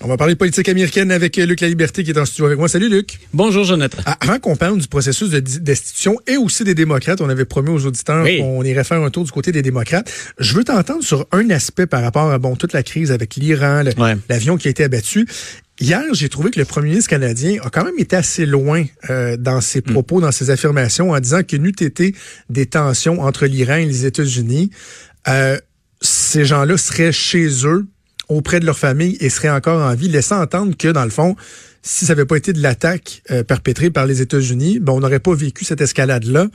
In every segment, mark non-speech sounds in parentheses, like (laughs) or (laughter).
On va parler de politique américaine avec Luc La Liberté qui est en studio avec moi. Salut Luc. Bonjour Jonathan. Ah, avant qu'on parle du processus de destitution et aussi des démocrates, on avait promis aux auditeurs qu'on irait faire un tour du côté des démocrates. Je veux t'entendre sur un aspect par rapport à bon toute la crise avec l'Iran, l'avion qui a été abattu. Hier, j'ai trouvé que le premier ministre canadien a quand même été assez loin euh, dans ses hmm. propos, dans ses affirmations, en disant que n'eût été des tensions entre l'Iran et les États-Unis, euh, ces gens-là seraient chez eux auprès de leur famille et seraient encore en vie, laissant entendre que, dans le fond, si ça n'avait pas été de l'attaque euh, perpétrée par les États-Unis, ben, on n'aurait pas vécu cette escalade-là.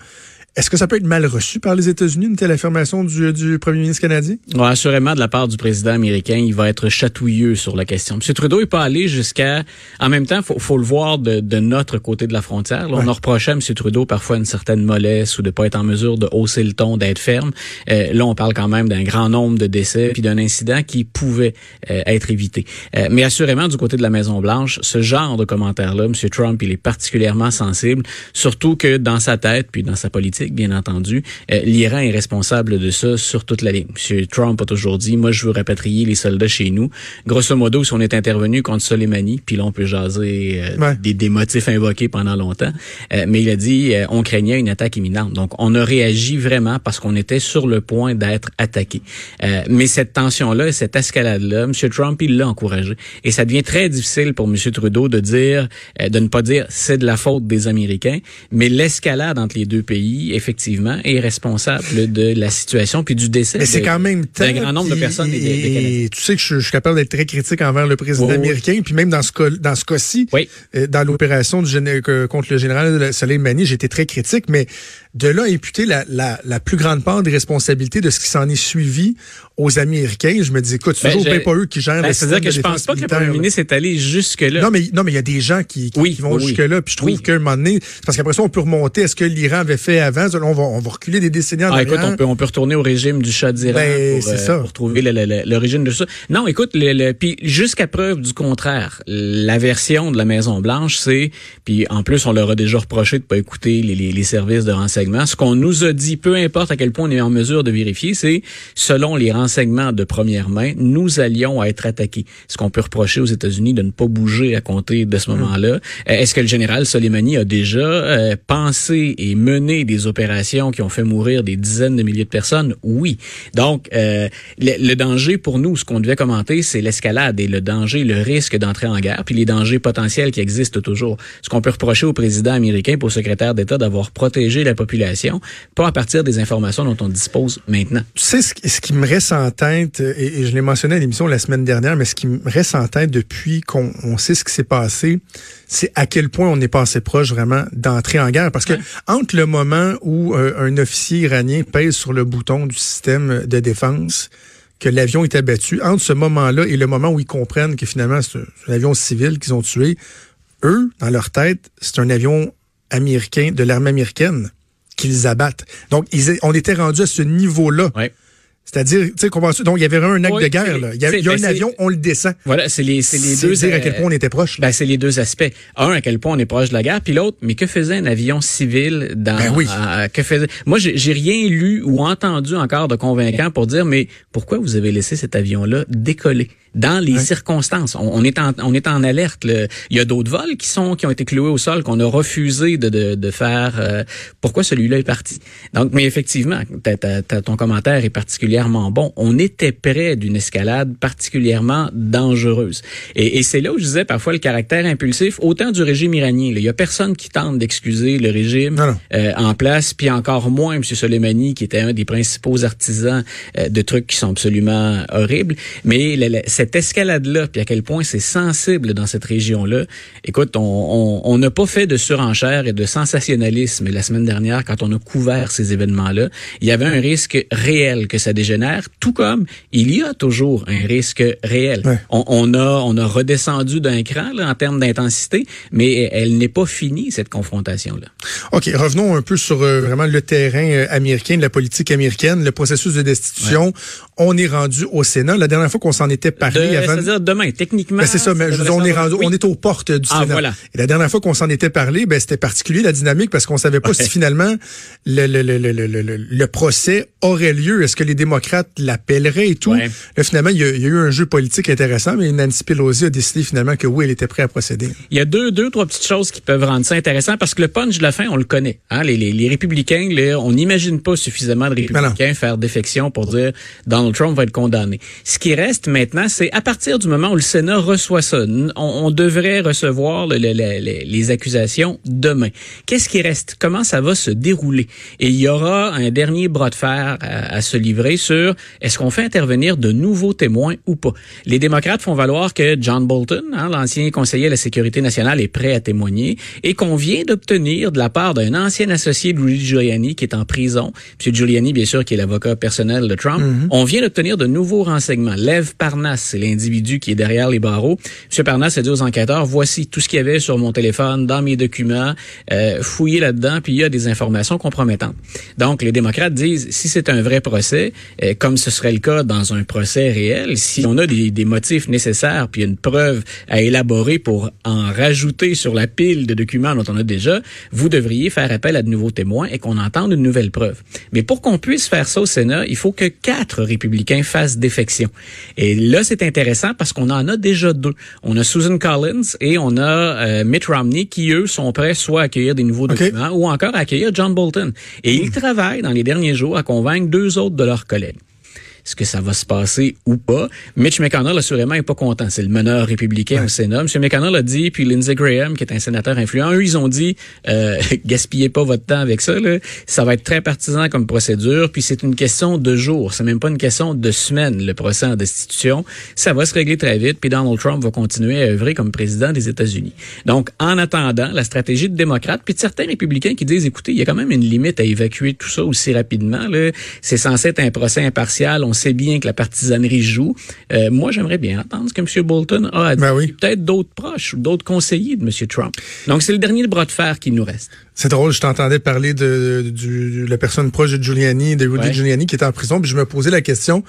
Est-ce que ça peut être mal reçu par les États-Unis, une telle affirmation du, du premier ministre canadien? Ouais, assurément, de la part du président américain, il va être chatouilleux sur la question. M. Trudeau n'est pas allé jusqu'à... En même temps, faut, faut le voir de, de notre côté de la frontière. On a reproché à M. Trudeau parfois une certaine mollesse ou de pas être en mesure de hausser le ton, d'être ferme. Euh, là, on parle quand même d'un grand nombre de décès puis d'un incident qui pouvait euh, être évité. Euh, mais assurément, du côté de la Maison-Blanche, ce genre de commentaire-là, M. Trump, il est particulièrement sensible, surtout que dans sa tête puis dans sa politique, bien entendu. Euh, L'Iran est responsable de ça sur toute la ligne. M. Trump a toujours dit, moi, je veux rapatrier les soldats chez nous. Grosso modo, si on est intervenu contre Soleimani, puis là, on peut jaser euh, des, des, motifs invoqués pendant longtemps, euh, mais il a dit, on craignait une attaque imminente. Donc, on a réagi vraiment parce qu'on était sur le point d'être attaqué. mais cette tension-là, cette escalade-là, M. Trump, il l'a encouragé. Et ça devient très difficile pour M. Trudeau de dire, de ne pas dire, c'est de la faute des Américains, mais l'escalade entre les deux pays effectivement, est responsable de la situation puis du décès. Mais c'est quand même un grand nombre de personnes. Et, tu sais que je, suis capable d'être très critique envers le président américain, puis même dans ce cas, dans ce cas-ci, euh, dans l'opération contre le général Soleimani, j'étais très critique, mais de là imputer la, la, la, plus grande part des responsabilités de ce qui s'en est suivi aux Américains, je me dis, écoute, c'est ben, pas eux qui gèrent ben, C'est-à-dire que je pense pas que le premier ministre est allé jusque-là. Non, mais non, mais il y a des gens qui, qui, vont jusque-là, puis je trouve qu'à un moment donné, parce qu'après ça, on peut remonter, est-ce que l'Iran avait fait avant? On va, on va reculer des décennies en ah, écoute, on peut, on peut retourner au régime du Shah d'Iran ben, pour, euh, pour, trouver l'origine de ça. Non, écoute, le, puis jusqu'à preuve du contraire, la version de la Maison-Blanche, c'est, puis en plus, on leur a déjà reproché de pas écouter les, les, les services de renseignement ce qu'on nous a dit, peu importe à quel point on est en mesure de vérifier, c'est selon les renseignements de première main, nous allions être attaqués. Ce qu'on peut reprocher aux États-Unis de ne pas bouger à compter de ce hmm. moment-là. Euh, est-ce que le général Soleimani a déjà euh, pensé et mené des opérations qui ont fait mourir des dizaines de milliers de personnes? Oui. Donc, euh, le, danger pour nous, ce qu'on devait commenter, c'est l'escalade et le danger, le risque d'entrer en guerre, puis les dangers potentiels qui existent toujours. Ce qu'on peut reprocher au président américain, au secrétaire d'État, d'avoir protégé la population pas à partir des informations dont on dispose maintenant. Tu sais, ce, qui me reste en tête, et, je l'ai mentionné à l'émission la semaine dernière, mais ce qui me reste en tête depuis qu'on sait ce qui s'est passé, c'est à quel point on est passé proche vraiment d'entrer en guerre. Parce que entre le moment où euh, un officier iranien pèse sur le bouton du système de défense, que l'avion est abattu, entre ce moment-là et le moment où ils comprennent que finalement c'est un avion civil qu'ils ont tué, eux, dans leur tête, c'est un avion américain de l'armée américaine qu'ils abattent. Donc, ils, on était rendu à ce niveau-là. C'est-à-dire, tu sais, donc il y avait un acte de guerre. Là. Il y a, il y a un ben, avion, on le descend. Voilà, c'est les, c'est les deux. dire à quel point on était proche. Ben, c'est les deux aspects. Un, à quel point on est proche de la guerre, puis l'autre, mais que faisait un avion civil dans ben oui. que faisait? Moi, j'ai rien lu ou entendu encore de convaincant pour dire, mais pourquoi vous avez laissé cet avion-là décoller? Dans les circonstances on, est en, on est en alerte. Il y a d'autres vols qui sont qui ont été cloués au sol qu'on a refusé de, de, de faire. Euh, pourquoi celui-là est parti? Donc, mais effectivement, ton commentaire est particulièrement bon. On était près d'une escalade particulièrement dangereuse. Et, et c'est là où je disais parfois le caractère impulsif, autant du régime iranien. Il y a personne qui tente d'excuser le régime euh, en place, puis encore moins M. Soleimani, qui était un des principaux artisans euh, de trucs qui sont absolument horribles. Mais cette escalade-là, puis à quel point c'est sensible dans cette région-là, écoute, on n'a pas fait de surenchère et de sensationnalisme la semaine dernière quand on a couvert ces événements-là. Il y avait un risque réel que ça dégénère tout comme il y a toujours un risque réel. On, a on a redescendu d'un cran là, en termes d'intensité, mais elle n'est pas finie cette confrontation là. Ok, revenons un peu sur euh, vraiment le terrain euh, américain, la politique américaine, le processus de destitution. On est rendu au Sénat. La dernière fois qu'on s'en était parlé, avant... c'est-à-dire demain, techniquement. Ben, c'est ça, mais on est rendu, on est aux portes du ah, Sénat. Voilà. Et la dernière fois qu'on s'en était parlé, ben c'était particulier la dynamique parce qu'on savait pas si finalement le, le, le, le, le procès aurait lieu. Est-ce que les démocrates démocrates l'appelleraient et tout. Là, finalement, il y, a, eu un jeu politique intéressant, mais Nancy Pelosi a décidé finalement que oui, elle était prête à procéder. Il y a deux, deux, trois petites choses qui peuvent rendre ça intéressant parce que le punch de la fin, on le connaît. Hein? Les, les, les républicains, on n'imagine pas suffisamment de républicains faire défection pour dire Donald Trump va être condamné. Ce qui reste maintenant, c'est à partir du moment où le Sénat reçoit ça, on, devrait recevoir les accusations demain. Qu'est-ce qui reste? Comment ça va se dérouler? Et il y aura un dernier bras de fer à, se livrer sur est-ce qu'on fait intervenir de nouveaux témoins ou pas. Les démocrates font valoir que John Bolton, hein, l'ancien conseiller à la sécurité nationale, est prêt à témoigner et qu'on vient d'obtenir de la part d'un ancien associé de Rudy Giuliani qui est en prison, M. Giuliani, bien sûr, qui est l'avocat personnel de Trump, mm-hmm. on vient d'obtenir de nouveaux renseignements. Lev Parnas, c'est l'individu qui est derrière les barreaux. M. Parnas a dit aux enquêteurs, voici tout ce qu'il y avait sur mon téléphone, dans mes documents, euh, fouillez là-dedans, puis il y a des informations compromettantes. Donc, les démocrates disent, si c'est un vrai procès, euh, comme ce serait le cas dans un procès réel, si on a des, des motifs nécessaires, puis une preuve à élaborer pour en rajouter sur la pile de documents dont on a déjà, vous devriez faire appel à de nouveaux témoins et qu'on entende une nouvelle preuve. Mais pour qu'on puisse faire ça au Sénat, il faut que quatre républicains fassent défection. Et là, c'est intéressant parce qu'on en a déjà deux. On a Susan Collins et on a euh, Mitt Romney qui, eux, sont prêts soit à accueillir des nouveaux documents ou encore à accueillir John Bolton. Et ils travaillent dans les derniers jours à convaincre deux autres de leurs collègues. toilet Est-ce que ça va se passer ou pas? Mitch McConnell, assurément, n'est pas content. C'est le meneur républicain au Sénat. M. McConnell a dit, puis Lindsey Graham, qui est un sénateur influent, eux, ils ont dit, euh, (laughs) gaspillez pas votre temps avec ça. Là. Ça va être très partisan comme procédure, puis c'est une question de jours. C'est même pas une question de semaines, le procès en destitution. Ça va se régler très vite, puis Donald Trump va continuer à œuvrer comme président des États-Unis. Donc, en attendant, la stratégie de démocrates, puis de certains républicains qui disent, écoutez, il y a quand même une limite à évacuer tout ça aussi rapidement. C'est censé être un procès impartial. On sait bien que la partisanerie joue. Euh, moi, j'aimerais bien entendre ce que M. Bolton a à dire. Ben Peut-être d'autres proches ou d'autres conseillers de M. Trump. Donc, c'est le dernier bras de fer qui nous reste. C'est drôle, je t'entendais parler de, la personne proche de Giuliani, de Rudy Giuliani, qui était en prison, puis je me posais la question.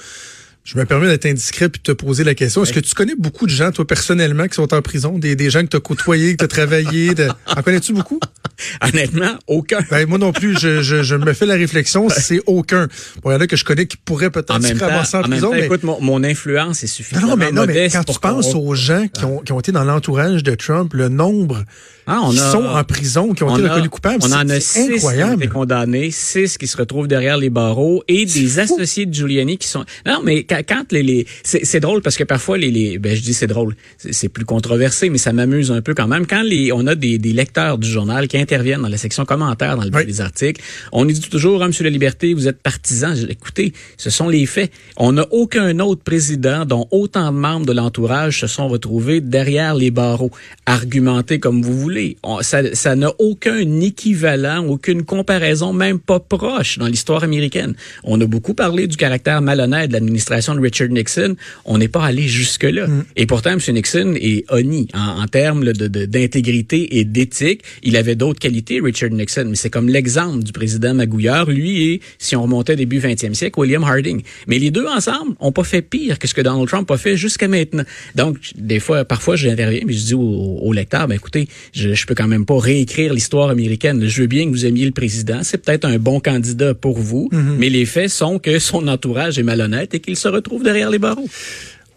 Je me permets d'être indiscret puis de te poser la question. Est-ce que tu connais beaucoup de gens, toi, personnellement, qui sont en prison? Des, des gens que tu as côtoyés, que tu as travaillé? De... En connais-tu beaucoup? (laughs) Honnêtement, aucun. Ben, moi non plus, je, je, je, me fais la réflexion, c'est aucun. Bon, il y en a que je connais qui pourraient peut-être se ramasser en, prison. mais... écoute, mon, mon, influence est suffisamment non, mais, non, mais quand tu penses aux gens qui ont, qui ont été dans l'entourage de Trump, le nombre ah, on qui sont en prison, qui ont été reconnus coupables, on en a six incroyable. qui ont été condamnés, six qui se retrouvent derrière les barreaux et des associés de Giuliani qui sont... Non, mais quand, les... les... C'est drôle parce que parfois, les, les... Ben, je dis c'est drôle, c'est plus controversé, mais ça m'amuse un peu quand même. Quand les... on a des, des lecteurs du journal qui interviennent dans la section commentaires dans le des articles. On dit toujours, hein, Monsieur la Liberté, vous êtes partisan. Écoutez, ce sont les faits. On n'a aucun autre président dont autant de membres de l'entourage se sont retrouvés derrière les barreaux. Argumentez comme vous voulez. ça n'a aucun équivalent, aucune comparaison, même pas proche dans l'histoire américaine. On a beaucoup parlé du caractère malhonnête de l'administration de Richard Nixon. On n'est pas allé jusque-là. Mm. Et pourtant, M. Nixon est honni en, en termes d'intégrité de, et d'éthique. Il avait d'autres qualités, Richard Nixon, mais c'est comme l'exemple du président magouilleur, lui et, si on remontait début 20e siècle, William Harding. Mais les deux ensemble ont pas fait pire que ce que Donald Trump a fait jusqu'à maintenant. Donc, des fois, parfois, j'interviens, mais je dis au, lecteur, ben écoutez, je, je peux quand même pas réécrire l'histoire américaine. Je veux bien que vous aimiez le président, c'est peut-être un bon candidat pour vous, mm-hmm. mais les faits sont que son entourage est malhonnête et qu'il se retrouve derrière les barreaux.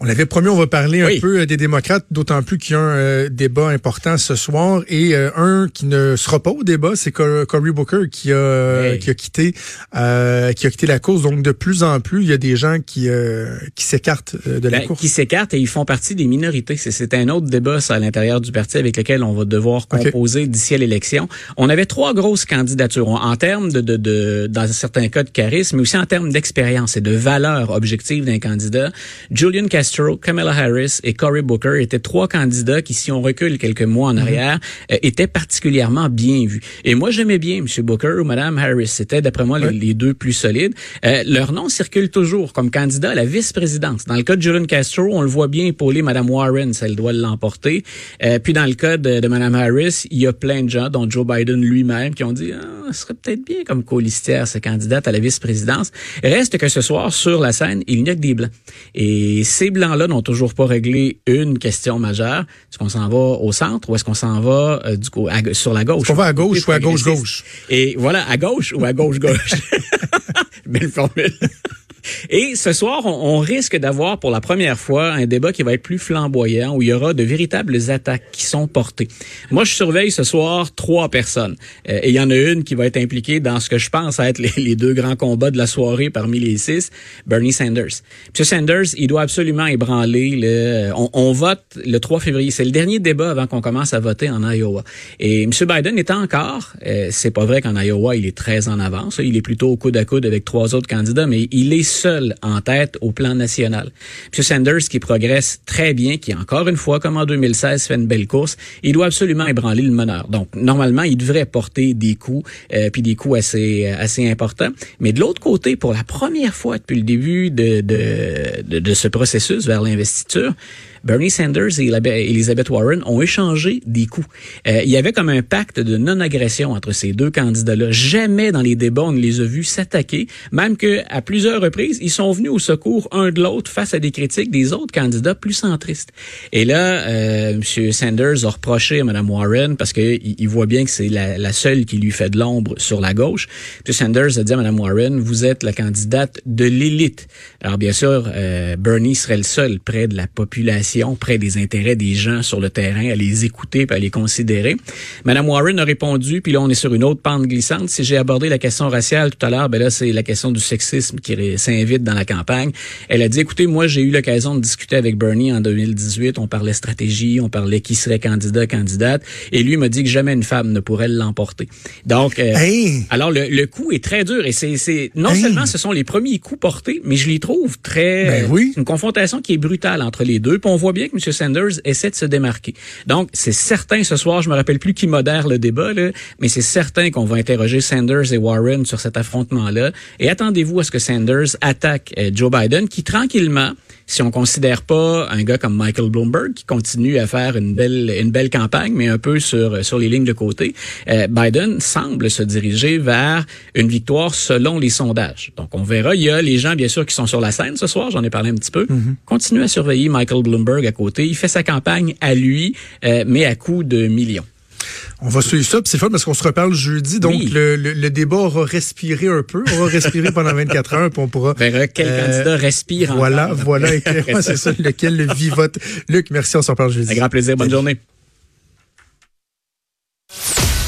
On avait promis, on va parler un peu euh, des démocrates, d'autant plus qu'il y a un euh, débat important ce soir. Et euh, un qui ne sera pas au débat, c'est Cory Booker qui a, qui a quitté qui a quitté la course. Donc de plus en plus, il y a des gens qui, qui s'écartent de la ben, course. Qui s'écartent et ils font partie des minorités. C'est un autre débat ça, à l'intérieur du parti avec lequel on va devoir composer d'ici à l'élection. On avait trois grosses candidatures en termes de, de, de, dans certains cas de charisme, mais aussi en termes d'expérience et de valeur objective d'un candidat. Julian Castro Kamala Harris et Cory Booker étaient trois candidats qui, si on recule quelques mois en mhm. arrière, euh, étaient particulièrement bien vus. Et moi, j'aimais bien M. Booker ou Mme Harris. C'était, d'après moi, les, deux plus solides. Euh, leur nom circule toujours comme candidat à la vice-présidence. Dans le cas de Julian Castro, on le voit bien épauler Mme Warren, si elle doit l'emporter. Euh, puis dans le cas de, de Mme Harris, il y a plein de gens, dont Joe Biden lui-même, qui ont dit ah, ce serait peut-être bien comme colistière, ce candidate à la vice-présidence. Reste que ce soir, sur la scène, il n'y a que des blancs. Et ces blancs-là n'ont toujours pas réglé une question majeure. Est-ce qu'on s'en va au centre ou est-ce qu'on s'en va euh, du coup sur la gauche? Qu'on va à gauche ou à gauche-gauche? Et voilà, à gauche ou à gauche-gauche. (laughs) Belle formule. Et ce soir, on, risque d'avoir pour la première fois un débat qui va être plus flamboyant, où il y aura de véritables attaques qui sont portées. Moi, je surveille ce soir trois personnes. Euh, et il y en a une qui va être impliquée dans ce que je pense être les, deux grands combats de la soirée parmi les six, Bernie Sanders. M. Sanders, il doit absolument ébranler le... On, vote le 3 février. C'est le dernier débat avant qu'on commence à voter en Iowa. Et M. Biden est encore, euh, c'est pas vrai qu'en Iowa, il est très en avance. Il est plutôt au coude à coude avec trois autres candidats, mais il est seul en tête au plan national. M. Sanders qui progresse très bien, qui encore une fois, comme en 2016, fait une belle course, il doit absolument ébranler le meneur. Donc, normalement, il devrait porter des coups, euh, puis des coups assez assez importants. Mais de l'autre côté, pour la première fois depuis le début de, de, de, de ce processus vers l'investiture, Bernie Sanders et Elizabeth Warren ont échangé des coups. Euh, il y avait comme un pacte de non-agression entre ces deux candidats-là. Jamais dans les débats on ne les a vus s'attaquer, même que à plusieurs reprises, ils sont venus au secours un de l'autre face à des critiques des autres candidats plus centristes. Et là, euh, M. Sanders a reproché à Mme Warren parce qu'il il voit bien que c'est la, la, seule qui lui fait de l'ombre sur la gauche. M. Sanders a dit à Mme Warren, vous êtes la candidate de l'élite. Alors bien sûr, euh, Bernie serait le seul près de la population près des intérêts des gens sur le terrain, à les écouter et à les considérer. Madame Warren a répondu, puis là on est sur une autre pente glissante. Si j'ai abordé la question raciale tout à l'heure, ben là c'est la question du sexisme qui s'invite dans la campagne. Elle a dit, écoutez, moi j'ai eu l'occasion de discuter avec Bernie en 2018. On parlait stratégie, on parlait qui serait candidat, candidate, et lui m'a dit que jamais une femme ne pourrait l'emporter. Donc, euh, alors le, coup est très dur et c'est non seulement ce sont les premiers coups portés, mais je les trouve très ben oui. une confrontation qui est brutale entre les deux. Puis on voit bien que M. Sanders essaie de se démarquer. Donc, c'est certain ce soir, je me rappelle plus qui modère le débat, mais c'est certain qu'on va interroger Sanders et Warren sur cet affrontement-là. Et attendez-vous à ce que Sanders attaque euh, Joe Biden, qui tranquillement, si on considère pas un gars comme Michael Bloomberg qui continue à faire une belle une belle campagne mais un peu sur sur les lignes de côté, euh, Biden semble se diriger vers une victoire selon les sondages. Donc on verra, il y a les gens bien sûr qui sont sur la scène ce soir, j'en ai parlé un petit peu. Mm Continuez à surveiller Michael Bloomberg à côté, il fait sa campagne à lui euh, mais à coût de millions. On va suivre ça, c'est fun parce qu'on se reparle jeudi, donc le, le, débat aura respiré un peu, on va respirer pendant 24 heures, puis on pourra... (laughs) Verra quel euh, candidat respire Voilà, voilà, (laughs) (laughs) c'est ça, lequel vivote. Luc, merci, on se reparle jeudi. Un grand plaisir, bonne journée.